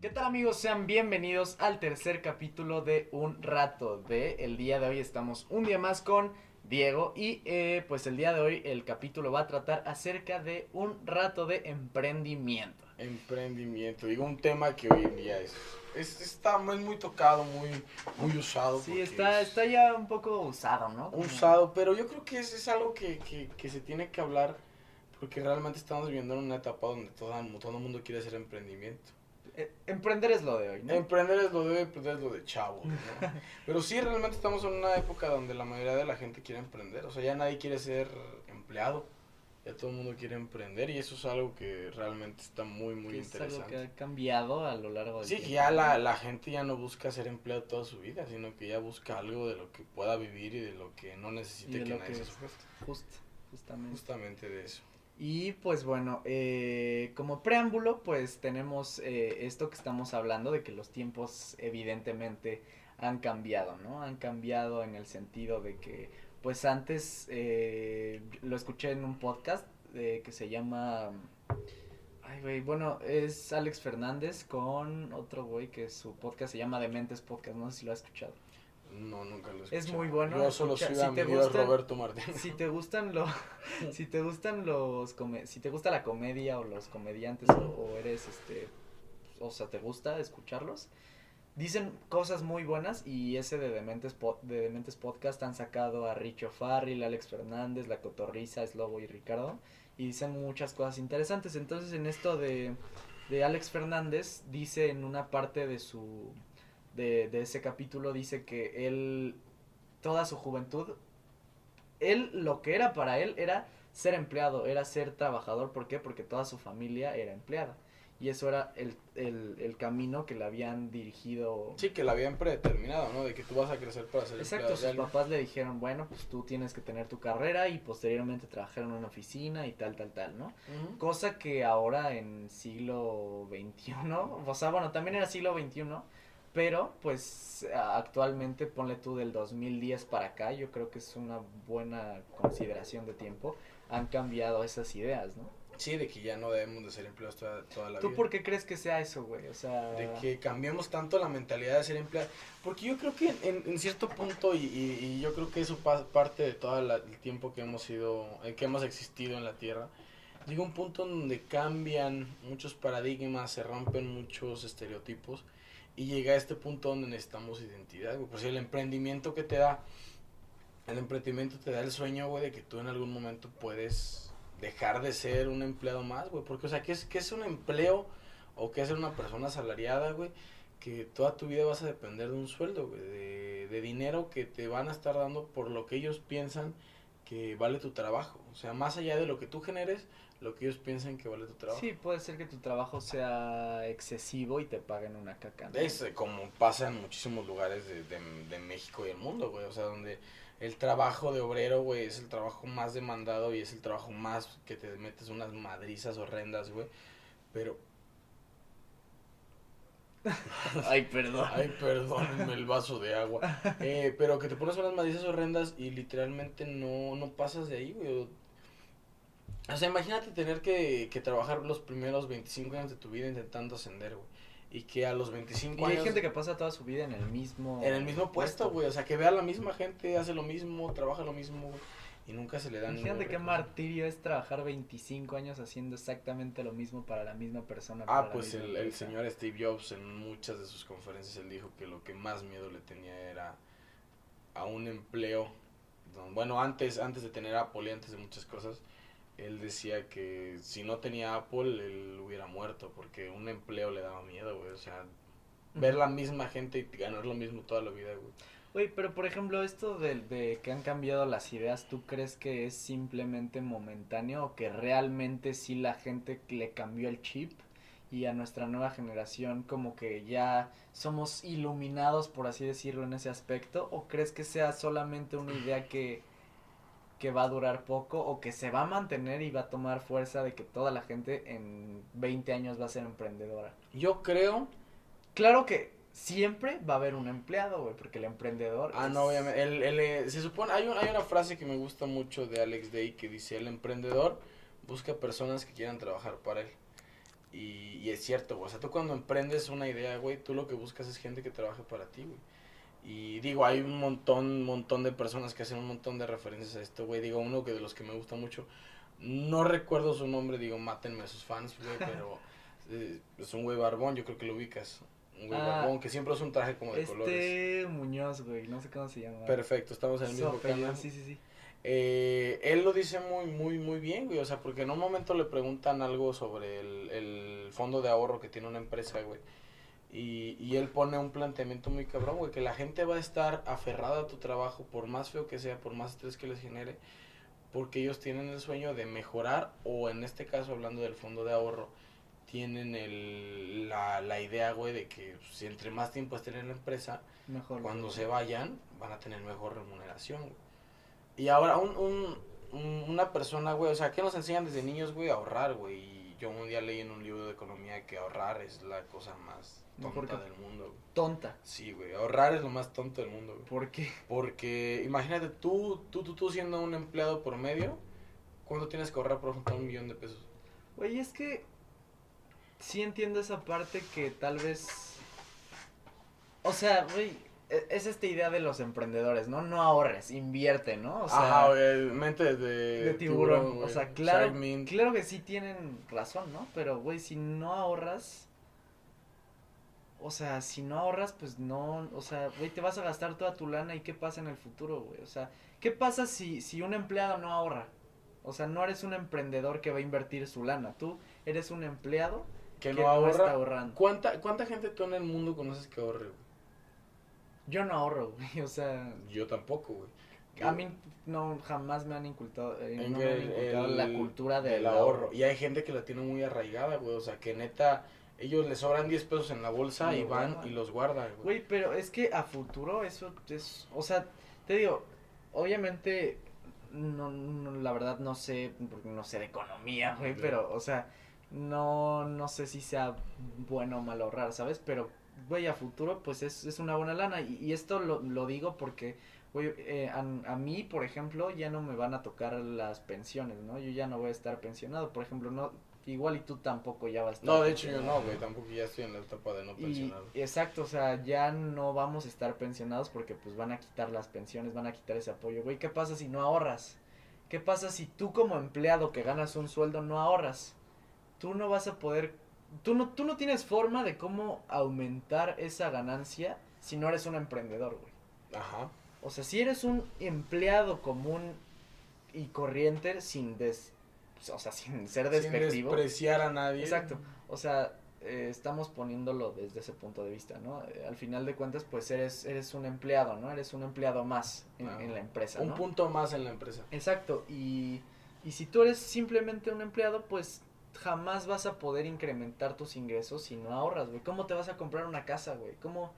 ¿Qué tal amigos? Sean bienvenidos al tercer capítulo de Un Rato de el día de hoy. Estamos un día más con Diego y eh, pues el día de hoy el capítulo va a tratar acerca de un rato de emprendimiento. Emprendimiento, digo un tema que hoy en día es, es está muy, muy tocado, muy, muy usado. Sí, está, es está ya un poco usado, ¿no? Usado, pero yo creo que es, es algo que, que, que se tiene que hablar porque realmente estamos viviendo en una etapa donde todo, todo el mundo quiere hacer emprendimiento. Emprender es lo de hoy, ¿no? Emprender es lo de, emprender es lo de chavo, ¿no? Pero sí, realmente estamos en una época donde la mayoría de la gente quiere emprender. O sea, ya nadie quiere ser empleado. Ya todo el mundo quiere emprender y eso es algo que realmente está muy, muy es algo interesante. que ha cambiado a lo largo del Sí, tiempo. que ya la, la gente ya no busca ser empleado toda su vida, sino que ya busca algo de lo que pueda vivir y de lo que no necesite que nadie que se. Justo, justamente. Justamente de eso. Y pues bueno, eh, como preámbulo, pues tenemos eh, esto que estamos hablando de que los tiempos evidentemente han cambiado, ¿no? Han cambiado en el sentido de que, pues antes eh, lo escuché en un podcast eh, que se llama... Ay, güey, bueno, es Alex Fernández con otro güey que su podcast se llama Dementes Podcast, no sé si lo has escuchado. No, nunca lo he Es muy bueno, Yo solo escucha- si te gustan- Roberto Martínez. si te gustan los si te gustan los come- si te gusta la comedia o los comediantes o, o eres este o sea te gusta escucharlos dicen cosas muy buenas y ese de Dementes de Dementes Podcast han sacado a Richo Farrell, Alex Fernández, La Cotorriza, Slobo y Ricardo y dicen muchas cosas interesantes entonces en esto de de Alex Fernández dice en una parte de su de, de ese capítulo dice que él toda su juventud él lo que era para él era ser empleado, era ser trabajador. ¿Por qué? Porque toda su familia era empleada. Y eso era el, el, el camino que le habían dirigido. Sí, que la habían predeterminado, ¿no? De que tú vas a crecer para ser Exacto, sus papás le dijeron, bueno, pues tú tienes que tener tu carrera y posteriormente trabajar en una oficina y tal, tal, tal, ¿no? Cosa que ahora en siglo XXI, o sea, bueno, también era siglo XXI, pero pues actualmente ponle tú del 2010 para acá, yo creo que es una buena consideración de tiempo, han cambiado esas ideas, ¿no? Sí, de que ya no debemos de ser empleados toda, toda la ¿Tú vida. por qué crees que sea eso, güey? O sea, De que cambiemos tanto la mentalidad de ser empleado. Porque yo creo que en, en cierto punto, y, y- y yo creo que eso pa- parte de todo la- el tiempo que hemos sido, eh, que hemos existido en la Tierra, llega un punto donde cambian muchos paradigmas, se rompen muchos estereotipos, y llega a este punto donde necesitamos identidad, güey. Pues el emprendimiento que te da, el emprendimiento te da el sueño, güey, de que tú en algún momento puedes dejar de ser un empleado más, güey. Porque, o sea, ¿qué es, qué es un empleo o qué es ser una persona asalariada, güey? Que toda tu vida vas a depender de un sueldo, güey, de, de dinero que te van a estar dando por lo que ellos piensan que vale tu trabajo. O sea, más allá de lo que tú generes, lo que ellos piensan que vale tu trabajo. sí, puede ser que tu trabajo sea excesivo y te paguen una caca. ¿no? Es eh, como pasa en muchísimos lugares de, de, de México y el mundo, güey. O sea, donde el trabajo de obrero, güey, es el trabajo más demandado y es el trabajo más que te metes unas madrizas horrendas, güey. Pero, Ay, perdón. ay, perdónenme el vaso de agua. Eh, pero que te pones unas madrizas horrendas y literalmente no, no pasas de ahí, güey. O sea, imagínate tener que, que trabajar los primeros 25 años de tu vida intentando ascender, güey. Y que a los 25 Y hay años... gente que pasa toda su vida en el mismo En el mismo puesto, güey. O sea, que vea a la misma gente, hace lo mismo, trabaja lo mismo, güey. Y nunca se le dan Imagínate qué martirio es trabajar 25 años haciendo exactamente lo mismo para la misma persona. Ah, pues el, el señor Steve Jobs en muchas de sus conferencias él dijo que lo que más miedo le tenía era a un empleo. Bueno, antes, antes de tener Apple y antes de muchas cosas, él decía que si no tenía Apple, él hubiera muerto porque un empleo le daba miedo, güey. O sea, ver la misma gente y ganar lo mismo toda la vida, güey. Oye, pero por ejemplo, esto de, de que han cambiado las ideas, ¿tú crees que es simplemente momentáneo o que realmente sí la gente le cambió el chip y a nuestra nueva generación como que ya somos iluminados, por así decirlo, en ese aspecto? ¿O crees que sea solamente una idea que, que va a durar poco o que se va a mantener y va a tomar fuerza de que toda la gente en 20 años va a ser emprendedora? Yo creo Claro que siempre va a haber un empleado, güey, porque el emprendedor... Ah, es- no, obviamente. El, el, eh, se supone, hay, un- hay una frase que me gusta mucho de Alex Day que dice, el emprendedor busca personas que quieran trabajar para él. Y, y es cierto, güey. O sea, tú cuando emprendes una idea, güey, tú lo que buscas es gente que trabaje para ti, güey. Y digo, hay un montón, montón de personas que hacen un montón de referencias a esto, güey. Digo, uno que de los que me gusta mucho, no recuerdo su nombre, digo, mátenme a sus fans, güey, pero eh, es un güey barbón, yo creo que lo ubicas. Un güey Ah, barbón que siempre usa un traje como de colores. Este Muñoz, güey, no sé cómo se llama. Perfecto, estamos en el mismo canal. Sí, sí, sí. Eh, él lo dice muy, muy, muy bien, güey. O sea, porque en un momento le preguntan algo sobre el, el fondo de ahorro que tiene una empresa, güey. Y, y él pone un planteamiento muy cabrón, güey, que la gente va a estar aferrada a tu trabajo, por más feo que sea, por más estrés que les genere, porque ellos tienen el sueño de mejorar, o en este caso, hablando del fondo de ahorro, tienen el, la, la idea, güey, de que si entre más tiempo estén en la empresa, Mejor. cuando se vayan van a tener mejor remuneración, güey. Y ahora, un, un, un- una persona, güey, o sea, ¿qué nos enseñan desde niños, güey? A ahorrar, güey. Yo un día leí en un libro de economía que ahorrar es la cosa más tonta del mundo, güey. Tonta. Sí, güey, ahorrar es lo más tonto del mundo, güey. ¿Por qué? Porque imagínate, tú, tú, tú, tú siendo un empleado por medio, ¿cuánto tienes que ahorrar por juntar un millón de pesos? Güey, es que sí entiendo esa parte que tal vez... O sea, güey, es esta idea de los emprendedores, ¿no? No ahorres, invierte, ¿no? O sea, Ajá, mente de, de tiburón. o güey. sea, claro, claro que sí tienen razón, ¿no? Pero, güey, si no ahorras... O sea, si no ahorras, pues no, o sea, güey, te vas a gastar toda tu lana y qué pasa en el futuro, güey. O sea, ¿qué pasa si, si un empleado no ahorra? O sea, no eres un emprendedor que va a invertir su lana. Tú eres un empleado que que no no ahorra. está ahorrando. ¿Cuánta, ¿Cuánta gente tú en el mundo conoces que ahorre, güey? Yo no ahorro, güey. O sea, Yo tampoco, güey. a mí no jamás me han inculcado, eh, no me han el- la cultura del, del ahorro. Y hay gente que la tiene muy arraigada, güey. O sea, que neta, ellos les sobran 10 pesos en la bolsa Y van y los guardan, güey. Güey, pero es que a futuro eso es, o sea, te digo, obviamente, no, no, la verdad no sé, porque no sé de economía, güey, pero, o sea, no, no sé si sea bueno o mal ahorrar, ¿sabes? Pero, güey, a futuro, pues es, es una buena lana, y, y esto lo, lo digo porque, güey, eh, a, a mí, por ejemplo, ya no me van a tocar las pensiones, ¿no? Yo ya no voy a estar pensionado, por ejemplo, no, igual y tú tampoco ya vas a estar No, de hecho yo no, güey. Tampoco ya estoy en la etapa de no y, pensionado. exacto, o sea, ya no vamos a estar pensionados porque pues van a quitar las pensiones, van a quitar ese apoyo. Güey, ¿qué pasa si no ahorras? ¿Qué pasa si tú como empleado que ganas un sueldo no ahorras? Tú no vas a poder, tú no, tú no tienes forma de cómo aumentar esa ganancia si no eres un emprendedor, güey. Ajá. O sea, si eres un empleado común y corriente sin des, o sea, sin ser Sin despectivo. despreciar a nadie. Exacto. O sea, eh, estamos poniéndolo desde ese punto de vista, ¿no? Eh, al final de cuentas, pues eres, eres un empleado, ¿no? Eres un empleado más en, Ah, en la empresa, Un ¿no? punto más en la empresa. Exacto. Y, y si tú eres simplemente un empleado, pues jamás vas a poder incrementar tus ingresos si no ahorras, güey. ¿Cómo te vas a comprar una casa, güey? ¿Cómo?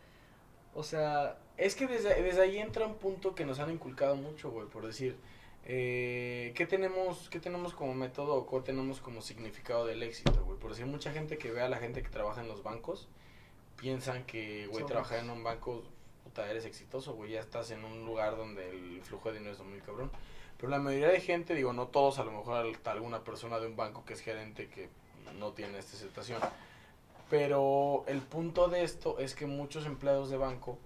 O sea, Es que desde, desde ahí entra un punto que nos han inculcado mucho, güey, por decir, eh, ¿qué, tenemos, ¿qué tenemos como método o qué tenemos como significado del éxito, güey? Por decir, mucha gente que ve a la gente que trabaja en los bancos, piensan que, güey, trabajar en un banco, puta, eres exitoso, güey, ya estás en un lugar donde el flujo de dinero es muy cabrón. Pero la mayoría de gente, digo, no todos, a lo mejor al- alguna persona de un banco que es gerente que no tiene esta situación. Pero el punto de esto es que muchos empleados de banco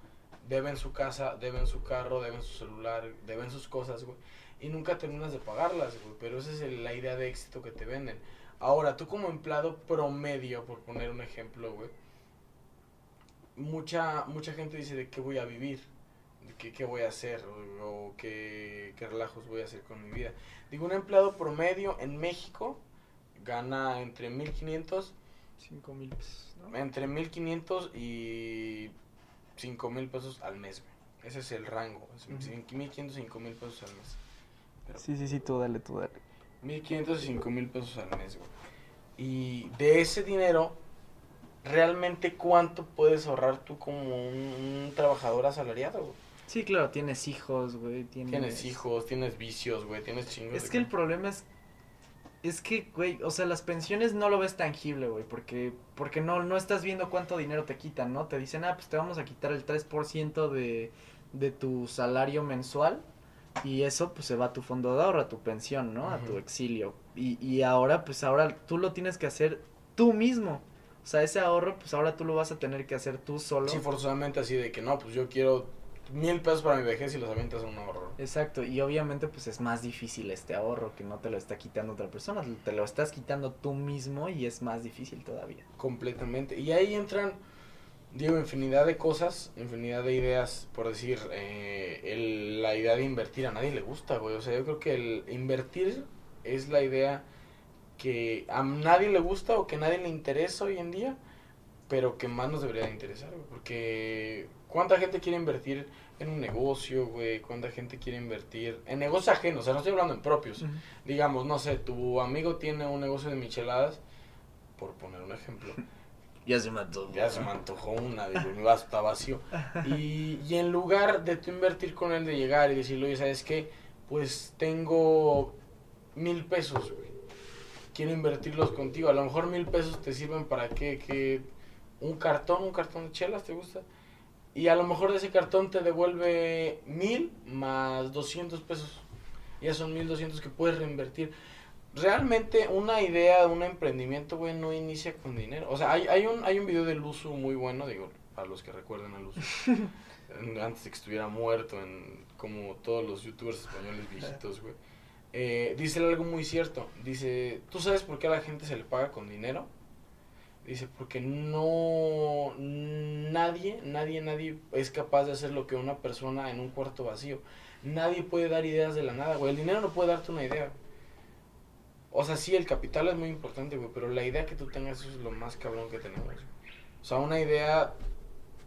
deben su casa, deben su carro, deben su celular, deben sus cosas, güey. Y nunca terminas de pagarlas, güey. Pero esa es la idea de éxito que te venden. Ahora, tú como empleado promedio, por poner un ejemplo, güey. Mucha, mucha gente dice de qué voy a vivir, qué, qué voy a hacer, o, o qué, qué relajos voy a hacer con mi vida. Digo, un empleado promedio en México gana entre 1500 cinco mil pesos, ¿no? entre 1500 y 5000 pesos al mes, güey. Ese es el rango. Es Ujú. 1500 y 5000 pesos al mes. Pero Sí, sí, sí, tú dale, tú dale. 1500 y 5000 pesos al mes, güey. Y de ese dinero, realmente cuánto puedes ahorrar tú como un, un trabajador asalariado, güey? Sí, claro, tienes hijos, güey. Tienes, Tienes hijos, tienes vicios, güey, tienes chingos. Es de que el problema es. Es que, güey, o sea, las pensiones no lo ves tangible, güey, porque, porque no, no estás viendo cuánto dinero te quitan, ¿no? Te dicen, ah, pues te vamos a quitar el 3% de, de tu salario mensual y eso, pues se va a tu fondo de ahorro, a tu pensión, ¿no? A tu exilio. Y, y ahora, pues ahora tú lo tienes que hacer tú mismo. O sea, ese ahorro, pues ahora tú lo vas a tener que hacer tú solo. Sí, forzosamente así de que no, pues yo quiero mil pesos para mi vejez y los avientas a un ahorro. Exacto, y obviamente pues es más difícil este ahorro que no te lo está quitando otra persona, te lo estás quitando tú mismo y es más difícil todavía. Completamente. Y ahí entran, digo, infinidad de cosas, infinidad de ideas, por decir, eh, el, la idea de invertir a nadie le gusta, güey. O sea, yo creo que el invertir es la idea que a nadie le gusta o que a nadie le interesa hoy en día, pero que más nos debería de interesar, porque ¿cuánta gente quiere invertir en un negocio, güey? ¿Cuánta gente quiere invertir en negocios ajenos? O sea, no estoy hablando en propios. Digamos, no sé, tu amigo tiene un negocio de micheladas, por poner un ejemplo. Ya se me antojó. Ya se me antojó una, digo, mi vaso está vacío. Y, y en lugar de tú invertir con él, de llegar y decirle, oye, ¿sabes qué? Pues tengo mil pesos, güey. Quiero invertirlos contigo. A lo mejor mil pesos te sirven para qué, que un cartón, un cartón de chelas, ¿te gusta? Y a lo mejor de ese cartón te devuelve mil más 200 pesos. Ya son mil doscientos que puedes reinvertir. Realmente una idea, un emprendimiento, güey, no inicia con dinero. O sea, hay, hay, un, hay un video de Luzu muy bueno, digo, para los que recuerden a Luzu. antes de que estuviera muerto, en, como todos los youtubers españoles viejitos, güey. Eh, dice algo muy cierto. Dice, ¿tú sabes por qué a la gente se le paga con dinero? Dice, porque no, nadie, nadie, nadie es capaz de hacer lo que una persona en un cuarto vacío. Nadie puede dar ideas de la nada, güey. El dinero no puede darte una idea. O sea, sí, el capital es muy importante, güey, pero la idea que tú tengas es lo más cabrón que tenemos. O sea, una idea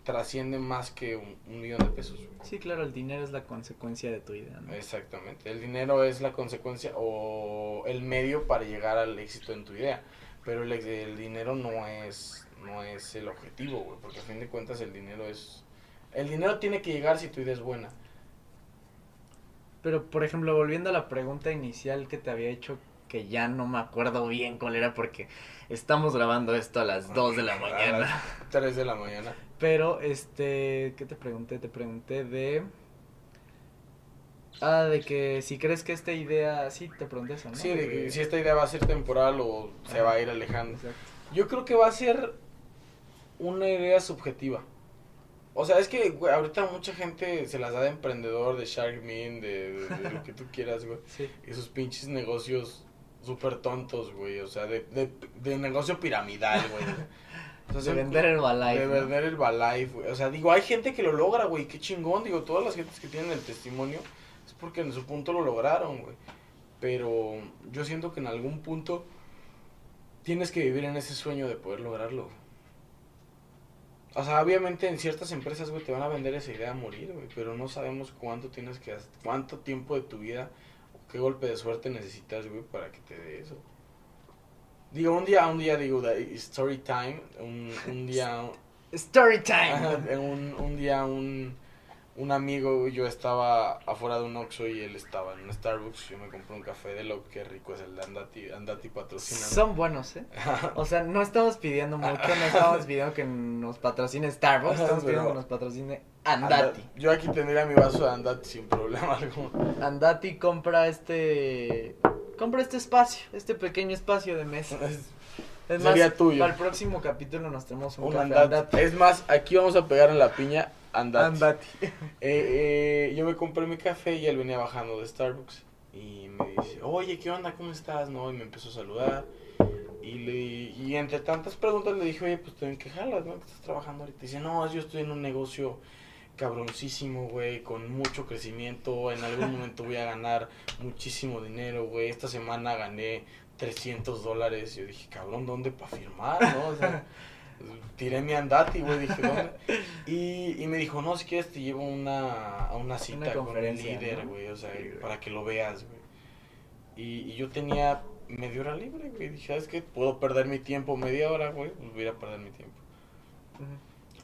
trasciende más que un, un millón de pesos. güey. Sí, claro, el dinero es la consecuencia de tu idea, ¿no? Exactamente. El dinero es la consecuencia o el medio para llegar al éxito en tu idea. Pero el, el dinero no es, no es el objetivo, güey. Porque a fin de cuentas el dinero es... El dinero tiene que llegar si tu idea es buena. Pero, por ejemplo, volviendo a la pregunta inicial que te había hecho, que ya no me acuerdo bien cuál era porque estamos grabando esto a las 2 de la A mañana. las 3 de la mañana. Pero, este, ¿qué te pregunté? Te pregunté de... Ah, de que si crees que esta idea... Sí, te pregunté eso, ¿no? Sí, de que si esta idea va a ser temporal o se va a ir alejando. Exacto. Yo creo que va a ser una idea subjetiva. O sea, es que, güey, ahorita mucha gente se las da de emprendedor, de Sharkmin, de, de, de lo que tú quieras, güey. Sí. Esos pinches negocios súper tontos, güey. O sea, de, de, de negocio piramidal, güey. O sea, De vender Herbalife, De ¿no? vender el Herbalife, güey. O sea, digo, hay gente que lo logra, güey. Qué chingón. Digo, todas las gentes que tienen el testimonio es porque en su punto lo lograron, güey. Pero yo siento que en algún punto tienes que vivir en ese sueño de poder lograrlo. O sea, obviamente en ciertas empresas, güey, te van a vender esa idea a morir, güey. Pero no sabemos cuánto tienes que cuánto tiempo de tu vida, o qué golpe de suerte necesitas, güey, para que te dé eso. Digo, un día, un día, digo, story time, un, un día, Story time. Un, un día un, un amigo, yo estaba afuera de un Oxxo y él estaba en un Starbucks. Yo me compré un café de lo que rico es el de Andati, Andati patrocina. Son buenos, ¿eh? O sea, no estamos pidiendo mucho, no estamos pidiendo que nos patrocine Starbucks, estamos pidiendo pero- que nos patrocine Andati. Yo aquí tendría mi vaso de Andati sin problema alguno. Andati compra este compra este espacio, este pequeño espacio de mesa. Es Sería más, tuyo. para el próximo capítulo nos tenemos un, un café. Es más, aquí vamos a pegar en la piña Andati. Andati. Eh, eh, yo me compré mi café y él venía bajando de Starbucks. Y me dice, oye, ¿qué onda? ¿Cómo estás? No, y me empezó a saludar. Y, le, y entre tantas preguntas le dije, oye, pues tú en qué jalas, ¿no? ¿Qué estás trabajando ahorita? dice, no, yo estoy en un negocio cabroncísimo, güey, con mucho crecimiento. En algún momento voy a ganar muchísimo dinero, güey. Esta semana gané 300 dólares. Yo dije, cabrón, ¿dónde para firmar, no? O sea, tiré mi andati, güey, dije, ¿dónde? Y, y me dijo, no, si quieres te llevo una, a una cita con el líder, ¿no? güey, o sea, Sí, para que lo veas, güey. Y, y yo tenía media hora libre, güey. Dije, ¿sabes qué? Puedo perder mi tiempo media hora, güey. Pues voy a perder mi tiempo.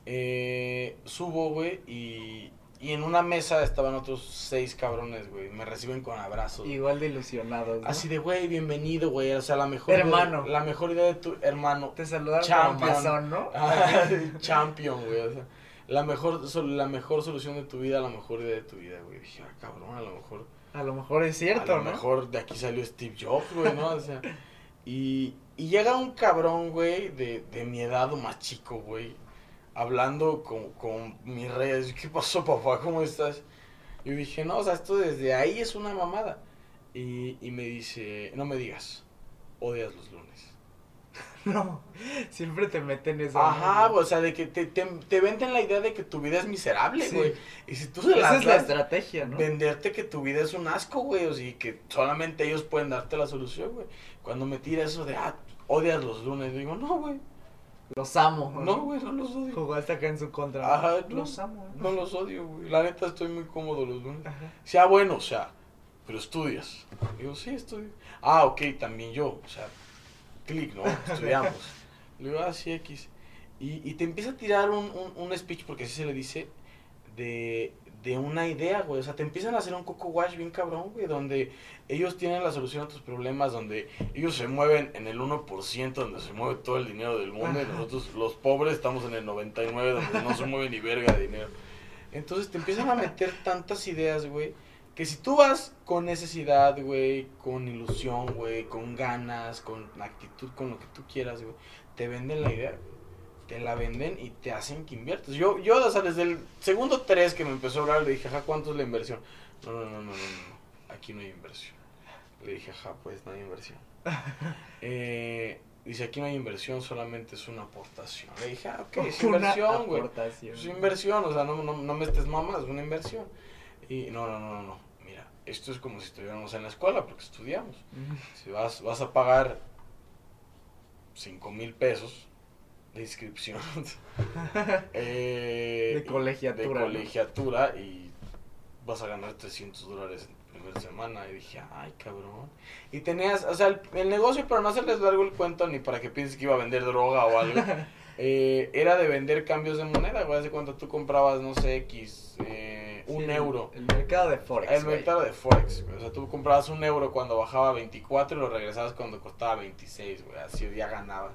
Eh, subo, güey, y, y en una mesa estaban otros seis cabrones, güey. Me reciben con abrazos. Igual de ilusionados, ¿no? Así de, güey, bienvenido, güey. O sea, la mejor Hermano. idea- la mejor idea de tu hermano. te saludaron Champion. como ¿no? Champion, güey. O sea, la mejor, la mejor solución de tu vida, la mejor idea de tu vida, güey. Dije, ah, cabrón, a lo mejor. A lo mejor es cierto, a lo ¿no? mejor de aquí salió Steve Jobs, güey, ¿no? O sea, y, Y llega un cabrón, güey, de, de mi edad o más chico, güey, hablando con, con mis. ¿Qué pasó, papá? ¿Cómo estás? Yo dije, no, o sea, esto desde ahí es una mamada. Y, y me dice, no me digas, odias los lunes. No, siempre te meten esa. Ajá, o sea, de que te, te, te venden la idea de que tu vida es miserable, Sí. güey. Y si tú se Esa es la estrategia, ¿no? venderte que tu vida es un asco, güey, o sea, y que solamente ellos pueden darte la solución, güey. Cuando me tira eso de, ah, odias los lunes, digo, no, güey, Los amo. no, güey, no los odio. Jugaste acá en su contra. Ajá, no. Los amo. No los odio, güey. La neta estoy muy cómodo los lunes. Ajá. Sea bueno, o sea, pero estudias. Digo, sí, estudio. Ah, ok, también yo, o sea, clic, ¿no? Estudiamos. Le digo, ah, sí, X. Y, y te empieza a tirar un, un, un speech, porque así se le dice, de, de una idea, güey. O sea, te empiezan a hacer un coco wash bien cabrón, güey, donde ellos tienen la solución a tus problemas, donde ellos se mueven en el 1%, donde se mueve todo el dinero del mundo, y nosotros, los pobres, estamos en el 99%, donde no se mueve ni verga de dinero. Entonces te empiezan a meter tantas ideas, güey, que si tú vas con necesidad, güey, con ilusión, güey, con ganas, con actitud, con lo que tú quieras, güey, te venden la idea, güey. Te la venden y te hacen que inviertas. Yo, yo, o sea, desde el segundo 3 que me empezó a hablar, le dije, ajá, ¿cuánto es la inversión? No, no, no, no, no, no, aquí no hay inversión. Le dije, ajá, pues no hay inversión. Eh, dice, aquí no hay inversión, solamente es una aportación. Le dije, ah, ok, es inversión, güey. Es inversión, o sea, no, no, no me estés mamas, es una inversión. Y no, no, no, no, no. Mira, esto es como si estuviéramos en la escuela, porque estudiamos. Si vas, vas a pagar 5 mil pesos de inscripción eh, De colegiatura, de ¿no? colegiatura y vas a ganar 300 dólares en primera semana. Y dije, ay, cabrón. Y tenías, o sea, el, el negocio, para no hacerles largo el cuento, ni para que pienses que iba a vender droga o algo, eh, era de vender cambios de moneda, güey. Hace cuando tú comprabas, no sé, X, eh, un euro. El mercado de Forex. El güey. mercado de Forex, güey. O sea, tú comprabas un euro cuando bajaba a 24 y lo regresabas cuando costaba 26, güey. Así ya ganabas.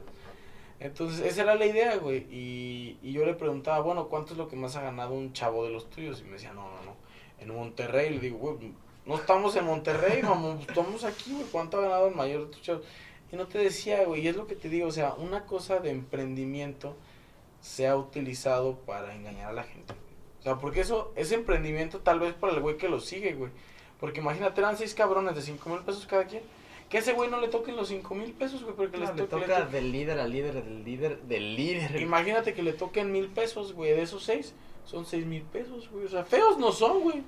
Entonces, esa era la idea, güey. Y, y yo le preguntaba, bueno, ¿cuánto es lo que más ha ganado un chavo de los tuyos? Y me decía, no, no, no. En Monterrey, le digo, güey, no estamos en Monterrey, vamos, estamos aquí, güey. ¿Cuánto ha ganado el mayor de tus chavos? Y no te decía, güey. Y es lo que te digo, o sea, una cosa de emprendimiento se ha utilizado para engañar a la gente. O sea, porque eso, ese emprendimiento tal vez para el güey que lo sigue, güey. Porque imagínate, eran seis cabrones de cinco mil pesos cada quien. Que ese güey no le toquen los cinco mil pesos, güey, porque No, les le toque- le toca toque- del líder al líder, del líder, del líder. Imagínate que le toquen mil pesos, güey, de esos seis, son seis mil pesos, güey. O sea, feos no son, güey.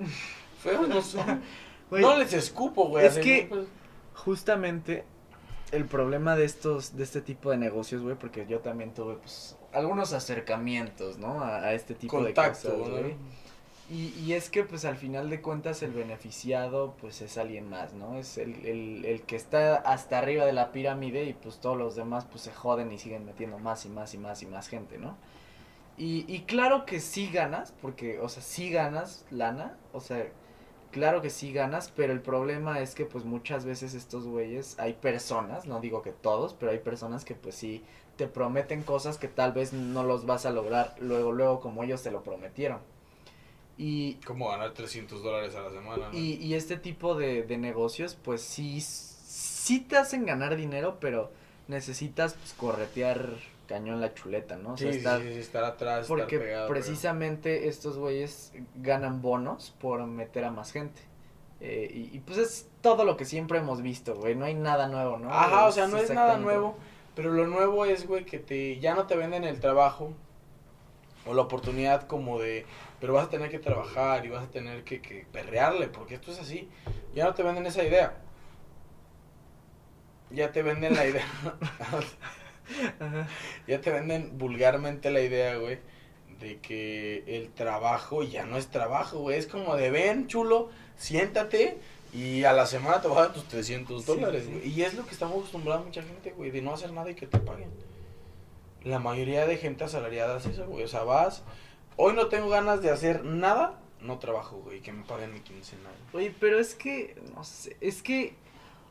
Feos no son. Güey, no les escupo, güey. es que- justamente el problema de estos, de este tipo de negocios, güey, porque yo también tuve, pues, algunos acercamientos, ¿no? A, a este tipo Contacto, de cosas, ¿no? Y, y es que, pues, al final de cuentas, el beneficiado, pues, es alguien más, ¿no? Es el, el, el que está hasta arriba de la pirámide y, pues, todos los demás, pues, se joden y siguen metiendo más y más y más y más gente, ¿no? Y, y claro que sí ganas, porque, o sea, sí ganas lana, o sea, claro que sí ganas, pero el problema es que, pues, muchas veces estos güeyes, hay personas, no digo que todos, pero hay personas que, pues, sí te prometen cosas que tal vez no los vas a lograr luego, luego, como ellos te lo prometieron. Y, Como ganar 300 dólares a la semana, ¿no? y, y este tipo de, de negocios, pues sí, sí te hacen ganar dinero, pero necesitas pues, corretear cañón la chuleta, ¿no? O sea, sí, estar- sí, sí, estar atrás, porque estar pegado. precisamente estos güeyes ganan bonos por meter a más gente. Eh, y, y, pues es todo lo que siempre hemos visto, güey. No hay nada nuevo, ¿no? Ajá, o sea, no es nada nuevo, pero lo nuevo es, güey, que te ya no te venden el trabajo o la oportunidad como de, pero vas a tener que trabajar y vas a tener que, que perrearle, porque esto es así. Ya no te venden esa idea. Ya te venden la idea. Ya te venden vulgarmente la idea, güey, de que el trabajo ya no es trabajo, güey. Es como de ven, chulo, siéntate y a la semana te vas a dar tus 300 Sí, dólares, sí. güey. Y es lo que estamos acostumbrados mucha gente, güey, de no hacer nada y que te paguen. La mayoría de gente asalariada hace eso, güey. O sea, vas, hoy no tengo ganas de hacer nada, no trabajo, güey, que me paguen mi quincena. güey. Oye, pero es que, no sé, es que,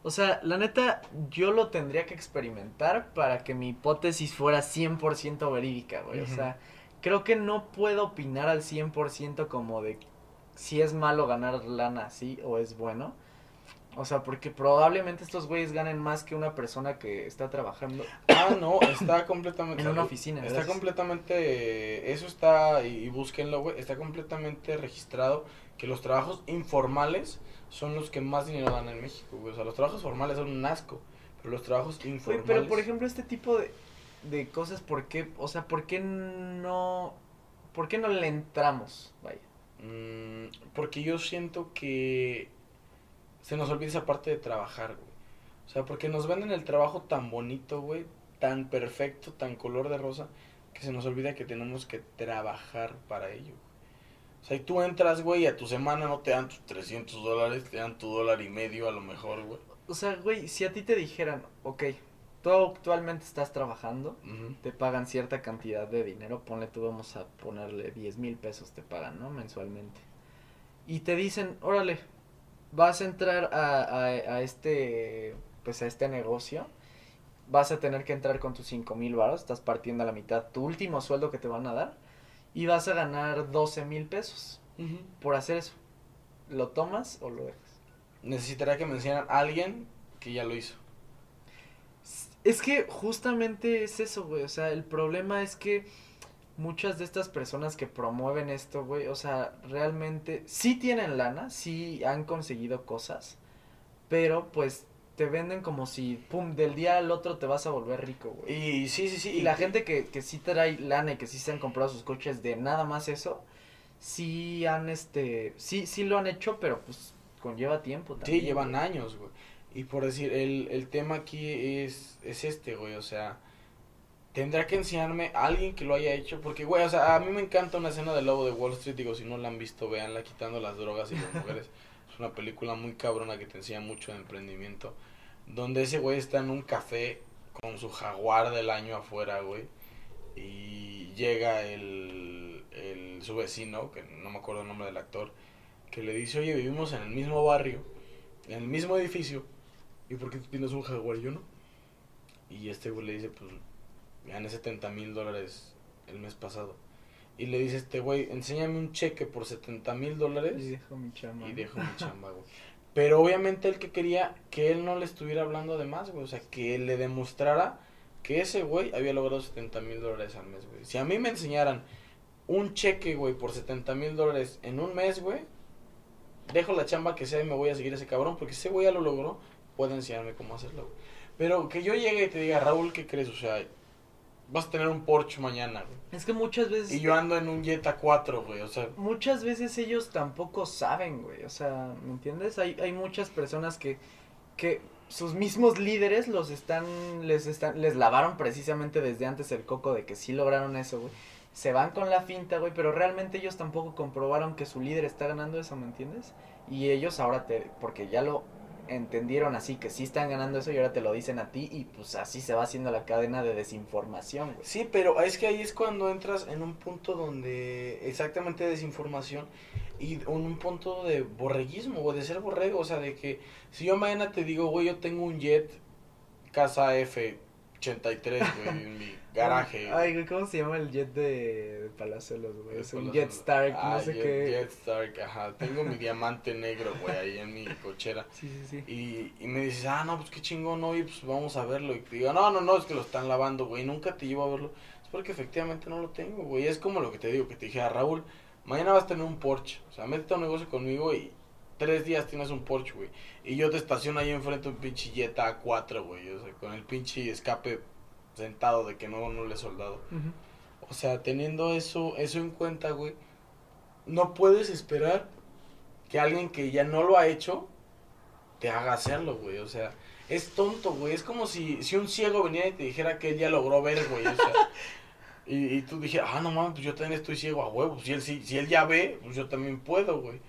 o sea, la neta, yo lo tendría que experimentar para que mi hipótesis fuera 100% verídica, güey. O sea, creo que no puedo opinar al 100% como de si es malo ganar lana así o es bueno. O sea, porque probablemente estos güeyes ganen más que una persona que está trabajando Ah, no, está completamente. en una oficina. Está completamente. Eso está. Y, y búsquenlo, güey. Está completamente registrado que los trabajos informales son los que más dinero dan en México, güey. O sea, los trabajos formales son un asco. Pero los trabajos Güey, informales. pero por ejemplo, este tipo de, de cosas, ¿por qué? O sea, ¿por qué no, por qué no le entramos? Vaya. Mm, porque yo siento que se nos olvida esa parte de trabajar, güey. O sea, porque nos venden el trabajo tan bonito, güey, tan perfecto, tan color de rosa, que se nos olvida que tenemos que trabajar para ello. O sea, y tú entras, güey, y a tu semana no te dan tus 300 dólares, te dan tu dólar y medio a lo mejor, güey. O sea, güey, si a ti te dijeran, ok, tú actualmente estás trabajando, te pagan cierta cantidad de dinero, ponle tú, vamos a ponerle 10 mil pesos te pagan, ¿no? Mensualmente. Y te dicen, órale, vas a entrar a, a, a este, pues a este negocio, vas a tener que entrar con tus 5 mil baros, estás partiendo a la mitad tu último sueldo que te van a dar, y vas a ganar 12 mil pesos por hacer eso. ¿Lo tomas o lo dejas? Necesitaría que me enseñaran a alguien que ya lo hizo. Es que justamente es eso, güey. O sea, el problema es que muchas de estas personas que promueven esto, güey, o sea, realmente sí tienen lana, sí han conseguido cosas, pero pues te venden como si, pum, del día al otro te vas a volver rico, güey. Y sí, sí, sí. Y la gente que, que sí trae lana y que sí se han comprado sus coches de nada más eso, sí han, este, sí, sí lo han hecho, pero pues conlleva tiempo también. Sí, llevan güey. años, güey. Y por decir, el, el tema aquí es, es este, güey, o sea, tendrá que enseñarme a alguien que lo haya hecho, porque, güey, o sea, a mí me encanta una escena del Lobo de Wall Street, digo, si no la han visto, véanla, quitando las drogas y las mujeres. es una película muy cabrona que te enseña mucho de emprendimiento, donde ese güey está en un café con su jaguar del año afuera, güey, y llega el, el, su vecino, que no me acuerdo el nombre del actor, que le dice, oye, vivimos en el mismo barrio, en el mismo edificio, ¿y por qué tú tienes un jaguar y yo no? Y este güey le dice, pues, gané 70 mil dólares el mes pasado. Y le dice este güey, enséñame un cheque por 70 mil dólares Y dejo mi chamba. y dejo mi chamba, güey. Pero obviamente él que quería que él no le estuviera hablando de más, güey. O sea, que él le demostrara que ese güey había logrado 70 mil dólares al mes, güey. Si a mí me enseñaran un cheque, güey, por 70 mil dólares en un mes, güey, dejo la chamba que sea y me voy a seguir a ese cabrón. Porque ese güey ya lo logró, puede enseñarme cómo hacerlo, güey. Pero que yo llegue y te diga, Raúl, ¿qué crees? O sea, vas a tener un Porsche mañana, güey. Es que muchas veces... Y yo ando en un Jetta 4, güey. O sea, muchas veces ellos tampoco saben, güey. O sea, ¿me entiendes? Hay, hay muchas personas que, que sus mismos líderes los están, les están, les lavaron precisamente desde antes el coco de que sí lograron eso, güey. Se van con la finta, güey, pero realmente ellos tampoco comprobaron que su líder está ganando eso, ¿me entiendes? Y ellos ahora te, porque ya lo entendieron así, que sí están ganando eso y ahora te lo dicen a ti y pues así se va haciendo la cadena de desinformación, güey. Sí, pero es que ahí es cuando entras en un punto donde exactamente desinformación y en un punto de borreguismo o de ser borrego, o sea, de que si yo mañana te digo, güey, yo tengo un jet casa F83, güey, en mi garaje. Ay, güey, ¿cómo se llama el jet de, de Palazuelos, güey? Es un. Jet Stark, Ah, no sé Jet- qué. Jet Stark, ajá, tengo mi diamante negro, güey, ahí en mi cochera. Sí, sí, sí. Y, y me dices, ah, no, pues qué chingón, oye, pues vamos a verlo. Y te digo, no, no, no, es que lo están lavando, güey, nunca te llevo a verlo. Es porque efectivamente no lo tengo, güey. Es como lo que te digo, que te dije a Raúl, mañana vas a tener un Porsche. O sea, métete a un negocio conmigo y tres días tienes un Porsche, güey. Y yo te estaciono ahí enfrente un pinche Jetta A4, güey. O sea, con el pinche escape sentado de que no, no le he soldado. Ujú. O sea, teniendo eso, eso en cuenta, güey, no puedes esperar que alguien que ya no lo ha hecho te haga hacerlo, güey. O sea, es tonto, güey. Es como si, si un ciego viniera y te dijera que él ya logró ver, güey. O sea, y, y tú dijeras, ah, no mames, pues yo también estoy ciego a huevo. Si él, si, si él ya ve, pues yo también puedo, güey.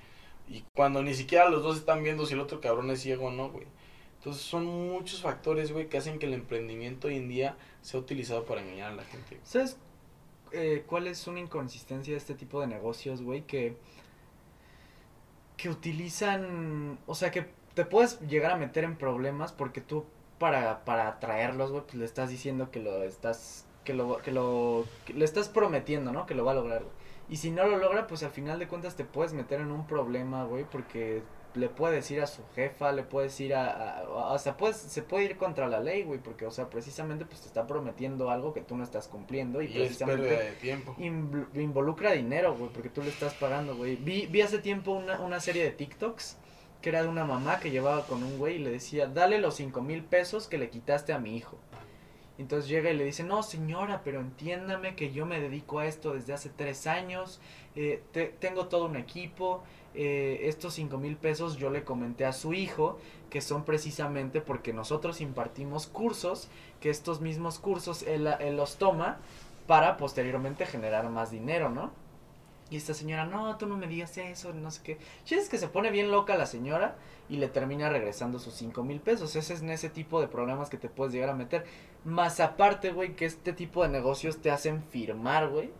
Y cuando ni siquiera los dos están viendo si el otro cabrón es ciego o no, güey. Entonces son muchos factores, güey, que hacen que el emprendimiento hoy en día sea utilizado para engañar a la gente. ¿Sabes eh, cuál es una inconsistencia de este tipo de negocios, güey? Que, que utilizan, o sea, que te puedes llegar a meter en problemas porque tú para, para atraerlos, güey, pues le estás diciendo que lo estás, que lo, que lo, le estás prometiendo, ¿no? Que lo va a lograr. Y si no lo logra, pues al final de cuentas te puedes meter en un problema, güey, porque le puede decir a su jefa, le puede decir a, a- o sea, pues, se puede ir contra la ley, güey, porque, o sea, precisamente, pues, te está prometiendo algo que tú no estás cumpliendo y, Y es precisamente pérdida de tiempo. inv- involucra dinero, güey, porque tú le estás pagando, güey. Vi, vi hace tiempo una, una serie de TikToks que era de una mamá que llevaba con un güey y le decía, dale los cinco mil pesos que le quitaste a mi hijo. Entonces llega y le dice, no señora, pero entiéndame que yo me dedico a esto desde hace tres años, eh, te- tengo todo un equipo, eh, estos cinco mil pesos yo le comenté a su hijo que son precisamente porque nosotros impartimos cursos, que estos mismos cursos él los toma para posteriormente generar más dinero, ¿no? Y esta señora, no, tú no me digas eso, no sé qué. Es que se pone bien loca la señora y le termina regresando sus cinco mil pesos. Ese es en ese tipo de problemas que te puedes llegar a meter. Más aparte, güey, que este tipo de negocios te hacen firmar, güey.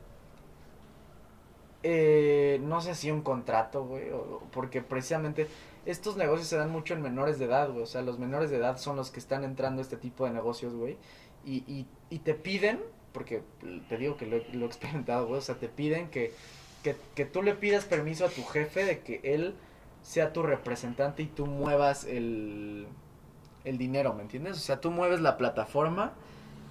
Eh, no sé si un contrato, güey, porque precisamente estos negocios se dan mucho en menores de edad, güey. O sea, los menores de edad son los que están entrando a este tipo de negocios, güey. Y, y, y te piden, porque te digo que lo, lo he experimentado, güey. O sea, te piden que, que, que tú le pidas permiso a tu jefe de que él sea tu representante y tú muevas el, el dinero, ¿me entiendes? O sea, tú mueves la plataforma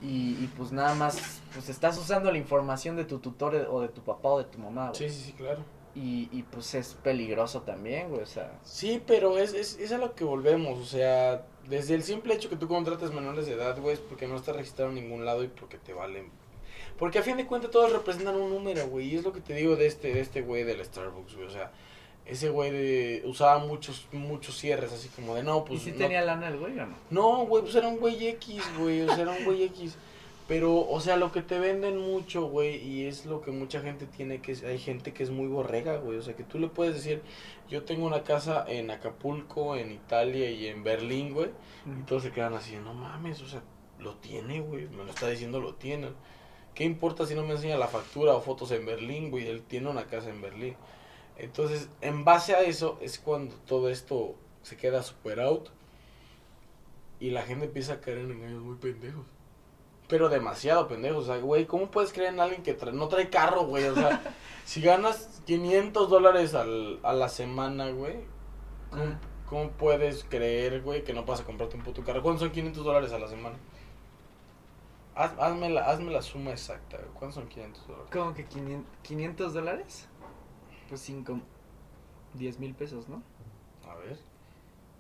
y, y pues nada más, pues estás usando la información de tu tutor o de tu papá o de tu mamá, güey. Sí, sí, sí, claro. Y, y pues es peligroso también, güey, o sea. Sí, pero es, es, es a lo que volvemos, o sea, desde el simple hecho que tú contrates menores de edad, güey, es porque no está registrado en ningún lado y porque te valen. Porque a fin de cuentas todos representan un número, güey, y es lo que te digo de este, de este güey del Starbucks, güey, o sea, ese güey de, usaba muchos, muchos cierres, así como de, no, pues... ¿Y si no- tenía lana el güey o no? No, güey, pues era un güey X, güey, o sea, era un güey X. Pero, o sea, lo que te venden mucho, güey, y es lo que mucha gente tiene, que es- hay gente que es muy borrega, güey. O sea, que tú le puedes decir, yo tengo una casa en Acapulco, en Italia y en Berlín, güey. Y todos se quedan así, no mames, o sea, lo tiene, güey, me lo está diciendo, lo tiene. ¿Qué importa si no me enseña la factura o fotos en Berlín, güey? Él tiene una casa en Berlín. Entonces, en base a eso es cuando todo esto se queda super out y la gente empieza a caer en engaños muy pendejos. Pero demasiado pendejos. O sea, güey, ¿cómo puedes creer en alguien que trae- no trae carro, güey? O sea, si ganas 500 dólares al, a la semana, güey, ¿cómo, Ah. cómo puedes creer, güey, que no vas a comprarte un puto carro? ¿Cuántos son 500 dólares a la semana? Haz- hazme, la, hazme la suma exacta. ¿Cuántos son 500 dólares? ¿Cómo que 500, 500 dólares? Pues 5, 10 mil pesos, ¿no? A ver.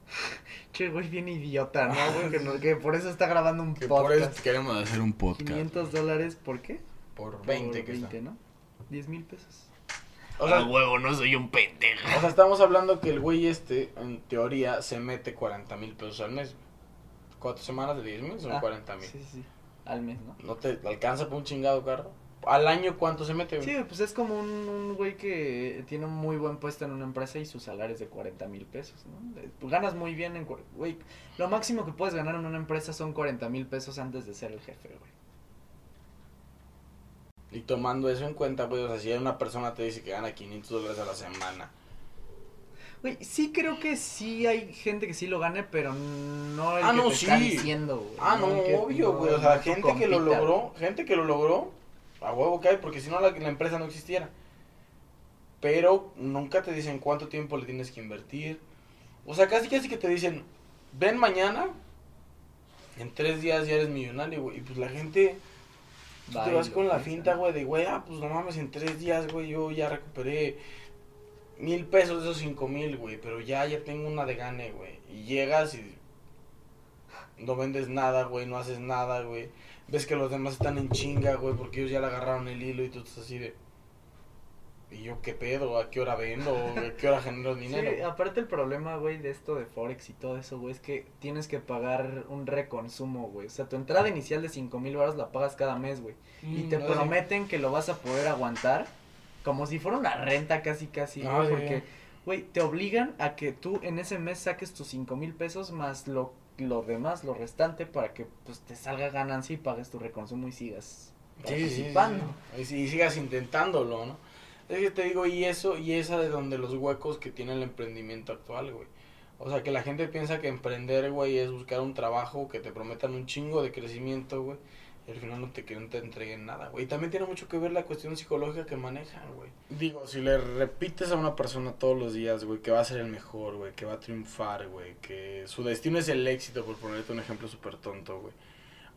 Che, güey, bien idiota, ¿no? Güey, que, no- que por eso está grabando un Que por podcast. eso queremos hacer un podcast. 500 dólares, ¿por qué? Por 20 Por que está. 20, ¿no? 10 mil pesos. O sea, huevo, no soy un pendejo. o sea, estamos hablando que el güey este, en teoría, se mete 40 mil pesos al mes. Cuatro semanas de 10 mil son Ah, 40 mil. Sí, sí, sí. Al mes, ¿no? ¿No te alcanza para un chingado carro? ¿Al año cuánto se mete? Sí, pues es como un, un güey que tiene un muy buen puesto en una empresa y su salario es de 40 mil pesos, ¿no? Eh, Pues ganas muy bien en... Güey, lo máximo que puedes ganar en una empresa son 40 mil pesos antes de ser el jefe, güey. Y tomando eso en cuenta, güey, o sea, si una persona te dice que gana 500 dólares a la semana. Güey, sí creo que sí hay gente que sí lo gane, pero no el Ah, que no, te está sí. diciendo, güey. Ah, no, que- obvio, no, güey. O sea, gente que lo logró, gente que lo logró, a huevo hay, porque si no la, la empresa no existiera. Pero nunca te dicen cuánto tiempo le tienes que invertir. O sea, casi casi que te dicen, ven mañana, en tres días ya eres millonario, güey. Y pues la gente, tú te vas con la finta, güey, de, güey, ah, pues no mames, en tres días, güey, yo ya recuperé mil pesos de esos cinco mil, güey. Pero ya, ya tengo una de gane, güey. Y llegas y no vendes nada, güey, no haces nada, güey. Ves que los demás están en chinga, güey, porque ellos ya le agarraron el hilo y tú estás así de... ¿Y yo qué pedo? ¿A qué hora vendo? ¿A qué hora genero dinero? Sí, aparte el problema, güey, de esto de Forex y todo eso, güey, es que tienes que pagar un reconsumo, güey. O sea, tu entrada inicial de 5 mil baros la pagas cada mes, güey. Y Mm, te no sé. prometen que lo vas a poder aguantar como si fuera una renta casi, casi, güey. Porque, güey, te obligan a que tú en ese mes saques tus 5 mil pesos más lo, lo demás, lo restante, para que pues te salga ganancia y pagues tu reconsumo y sigas Sí, sí, sí, participando. sí. Y sigas intentándolo, ¿no? Es que te digo, y eso, y esa de donde los huecos que tiene el emprendimiento actual, güey. O sea, que la gente piensa que emprender, güey, es buscar un trabajo que te prometan un chingo de crecimiento, güey. Y al final no te, te entreguen nada, güey. Y también tiene mucho que ver la cuestión psicológica que manejan, güey. Digo, si le repites a una persona todos los días, güey, que va a ser el mejor, güey, que va a triunfar, güey, que su destino es el éxito, por ponerte un ejemplo súper tonto, güey.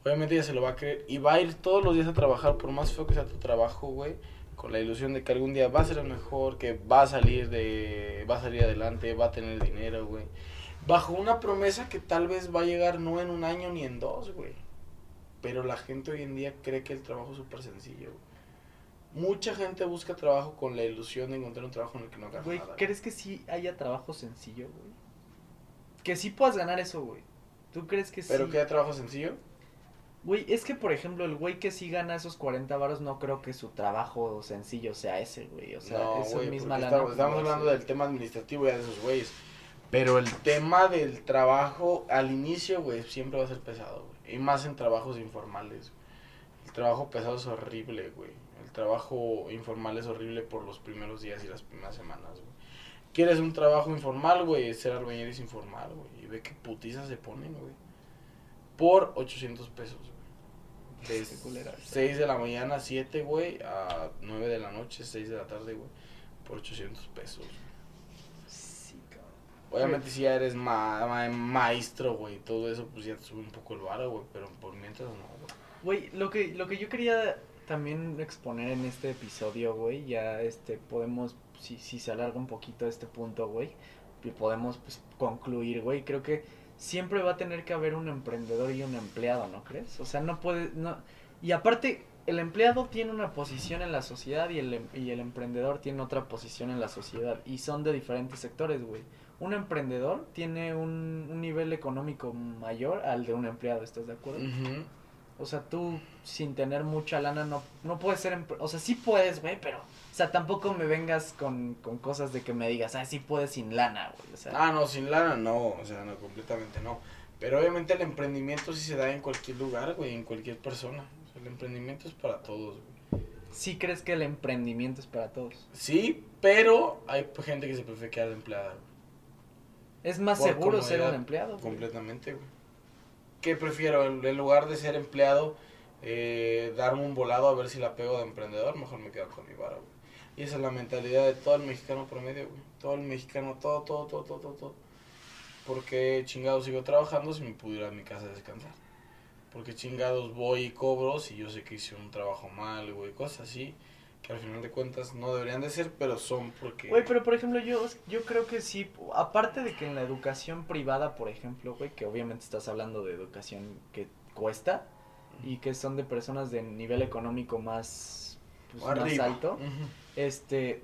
Obviamente ella se lo va a creer y va a ir todos los días a trabajar, por más feo que sea tu trabajo, güey, con la ilusión de que algún día va a ser el mejor, que va a salir de, va a salir adelante, va a tener dinero, güey. Bajo una promesa que tal vez va a llegar no en un año ni en dos, güey. Pero la gente hoy en día cree que el trabajo es súper sencillo. Mucha gente busca trabajo con la ilusión de encontrar un trabajo en el que no hagas Güey, nada. ¿crees que sí haya trabajo sencillo, güey? Que sí puedas ganar eso, güey. ¿Tú crees que ¿Pero sí? que haya trabajo sencillo? Güey, es que, por ejemplo, el güey que sí gana esos 40 varos, no creo que su trabajo sencillo sea ese, güey. O sea, no, güey, misma lana. estamos, estamos hablando del tema administrativo ya de esos güeyes. Pero el tema del trabajo al inicio, güey, siempre va a ser pesado, güey. Y más en trabajos informales. El trabajo pesado es horrible, güey. El trabajo informal es horrible por los primeros días y las primeras semanas, güey. ¿Quieres un trabajo informal, güey? Ser albañil es informal, güey. Y ve qué putizas se ponen, güey. Por 800 pesos, güey. De Qué culera. 6 de la mañana, 7, güey, a 9 de la noche, 6 de la tarde, güey. Por 800 pesos. güey. Sí. Obviamente si ya eres ma ma- maestro, güey, todo eso, pues ya te sube un poco el varo, güey. Pero por mientras no, güey. Güey, lo que, lo que yo quería también exponer en este episodio, güey, ya este podemos, si, si se alarga un poquito este punto, güey, y podemos pues, concluir, güey, creo que siempre va a tener que haber un emprendedor y un empleado, ¿no crees? O sea, no puede, no, y aparte, el empleado tiene una posición en la sociedad y el, em- y el emprendedor tiene otra posición en la sociedad, y son de diferentes sectores, güey. Un emprendedor tiene un, un nivel económico mayor al de un empleado, ¿estás de acuerdo? O sea, tú sin tener mucha lana no, no puedes ser... O sea, sí puedes, güey, pero... O sea, tampoco me vengas con, con cosas de que me digas, ah, sí puedes sin lana, güey. O sea, Ah, no, sin lana no, o sea, no, completamente no. Pero obviamente el emprendimiento sí se da en cualquier lugar, güey, en cualquier persona. O sea, el emprendimiento es para todos, güey. sí crees que el emprendimiento es para todos. Sí, pero hay gente que se prefiere quedar de empleada, güey. Es más Por seguro ser un empleado. Completamente, güey. ¿Qué prefiero? En lugar de ser empleado, eh, darme un volado a ver si la pego de emprendedor, mejor me quedo con mi vara, güey. Y esa es la mentalidad de todo el mexicano promedio, güey. Todo el mexicano, todo, todo, todo, todo, todo, todo. Porque chingados sigo trabajando si me pudiera a mi casa a descansar. Porque chingados voy y cobro si yo sé que hice un trabajo mal, güey. Cosas así que al final de cuentas no deberían de ser, pero son porque... Güey, pero por ejemplo, yo, yo creo que sí, aparte de que en la educación privada, por ejemplo, güey, que obviamente estás hablando de educación que cuesta y que son de personas de nivel económico más, pues, más alto, este,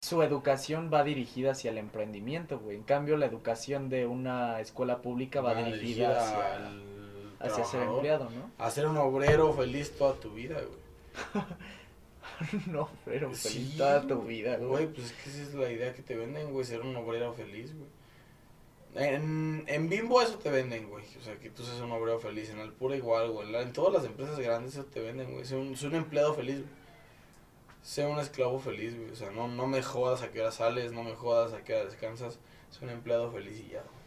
su educación va dirigida hacia el emprendimiento, güey. En cambio, la educación de una escuela pública va, dirigida, hacia, al hacia ser empleado, ¿no? a ser un obrero feliz toda tu vida, güey. no, pero feliz Sí, toda tu vida, Güey, güey. pues es que esa es la idea que te venden, güey, ser un obrero feliz, güey. En, en Bimbo eso te venden, güey. O sea, que tú seas un obrero feliz. En Alpura igual, güey. En todas las empresas grandes eso te venden, güey. Sé un, un empleado feliz, güey. Sé un esclavo feliz, güey. O sea, no, no me jodas a qué hora sales, no me jodas a qué hora descansas. Soy un empleado feliz y ya, güey.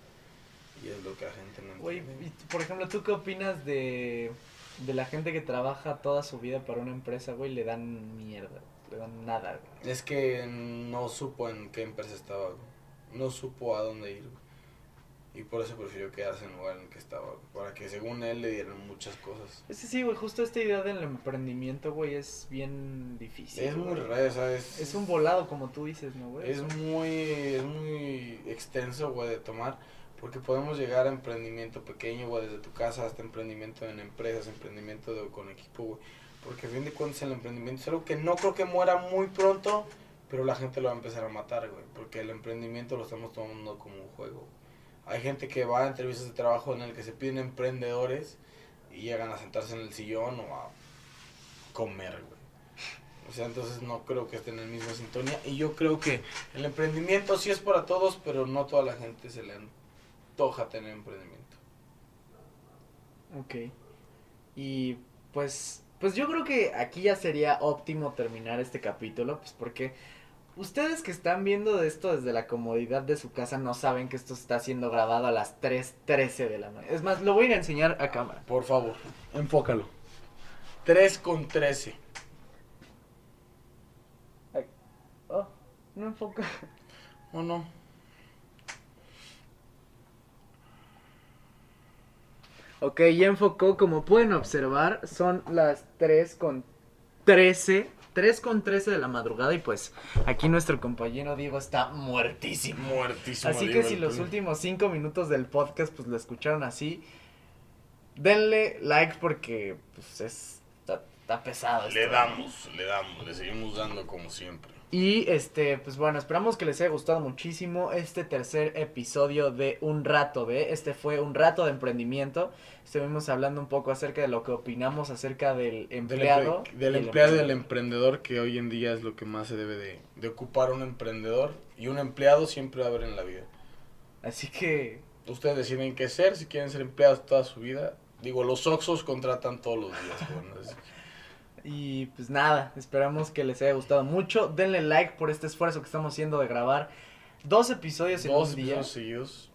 Y es lo que la gente no Güey, entiende. y, por ejemplo, ¿tú qué opinas de, de la gente que trabaja toda su vida para una empresa, güey, le dan mierda, le dan nada, güey? Es que no supo en qué empresa estaba, güey. No supo a dónde ir, güey. Y por eso prefirió quedarse en el lugar en el que estaba, güey. Para que según él le dieran muchas cosas. Es que sí, güey, justo esta idea del emprendimiento, güey, es bien difícil. es muy raro, ¿sabes? Es un volado, como tú dices, ¿no, güey? Es muy, es muy extenso, güey, de tomar. Porque podemos llegar a emprendimiento pequeño, güey, desde tu casa hasta emprendimiento en empresas, emprendimiento con equipo, güey. Porque a fin de cuentas el emprendimiento es algo que no creo que muera muy pronto, pero la gente lo va a empezar a matar, güey. Porque el emprendimiento lo estamos tomando como un juego. Hay gente que va a entrevistas de trabajo en el que se piden emprendedores y llegan a sentarse en el sillón o a comer, güey. O sea, entonces no creo que estén en la misma sintonía. Y yo creo que el emprendimiento sí es para todos, pero no toda la gente se le antoja tener emprendimiento. Ok. Y pues, pues yo creo que aquí ya sería óptimo terminar este capítulo, pues porque ustedes que están viendo esto desde la comodidad de su casa no saben que esto está siendo grabado a las 3.13 de la mañana. Es más, lo voy a ir a enseñar a cámara. Por favor, enfócalo. 3 con 13. Oh, no enfoca. ¿O no? Ok, ya enfocó. Como pueden observar, son las 3 con 13. 3 con 13 de la madrugada. Y pues aquí nuestro compañero Diego está muertísimo. Muertísimo. Así que si los últimos 5 minutos del podcast pues lo escucharon así, denle like porque pues es, está, está pesado. Le esto. damos, le damos, le seguimos dando como siempre. Y este, pues bueno, esperamos que les haya gustado muchísimo este tercer episodio de Un Rato de. Este fue un rato de emprendimiento. Estuvimos hablando un poco acerca de lo que opinamos acerca del empleado. del empleado y del emprendedor. que hoy en día es lo que más se debe de, de ocupar un emprendedor. Y un empleado siempre va a haber en la vida. Así que, Ustedes deciden qué ser, si quieren ser empleados toda su vida. Digo, los Oxos contratan todos los días. jóvenes. Y pues nada, esperamos que les haya gustado mucho. Denle like por este esfuerzo que estamos haciendo de grabar dos episodios en Dos un día. episodios seguidos.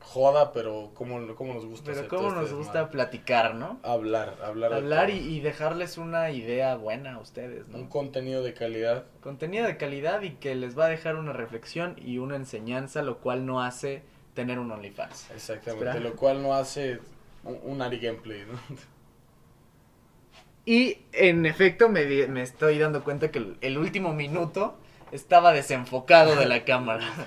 Joda, pero ¿cómo, cómo nos gusta Pero cómo todo nos este gusta platicar, ¿no? Hablar, hablar. Hablar y, dejarles una idea buena a ustedes, Un ¿no? contenido de calidad. Contenido de calidad y que les va a dejar una reflexión y una enseñanza, lo cual no hace tener un OnlyFans. Exactamente. Espera. Lo cual no hace un, un Ari gameplay, ¿no? Y en efecto me, estoy dando cuenta que el, el último minuto estaba desenfocado de la cámara.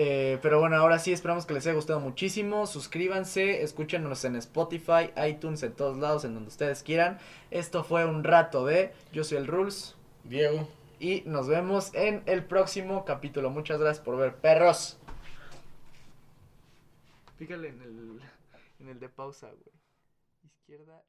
Eh, pero bueno, ahora sí, esperamos que les haya gustado muchísimo. Suscríbanse, escúchenos en Spotify, iTunes, en todos lados, en donde ustedes quieran. Esto fue un rato de Yo soy el Rules Diego. y nos vemos en el próximo capítulo. Muchas gracias por ver, perros. Pícale en el, en el de pausa, güey. Izquierda.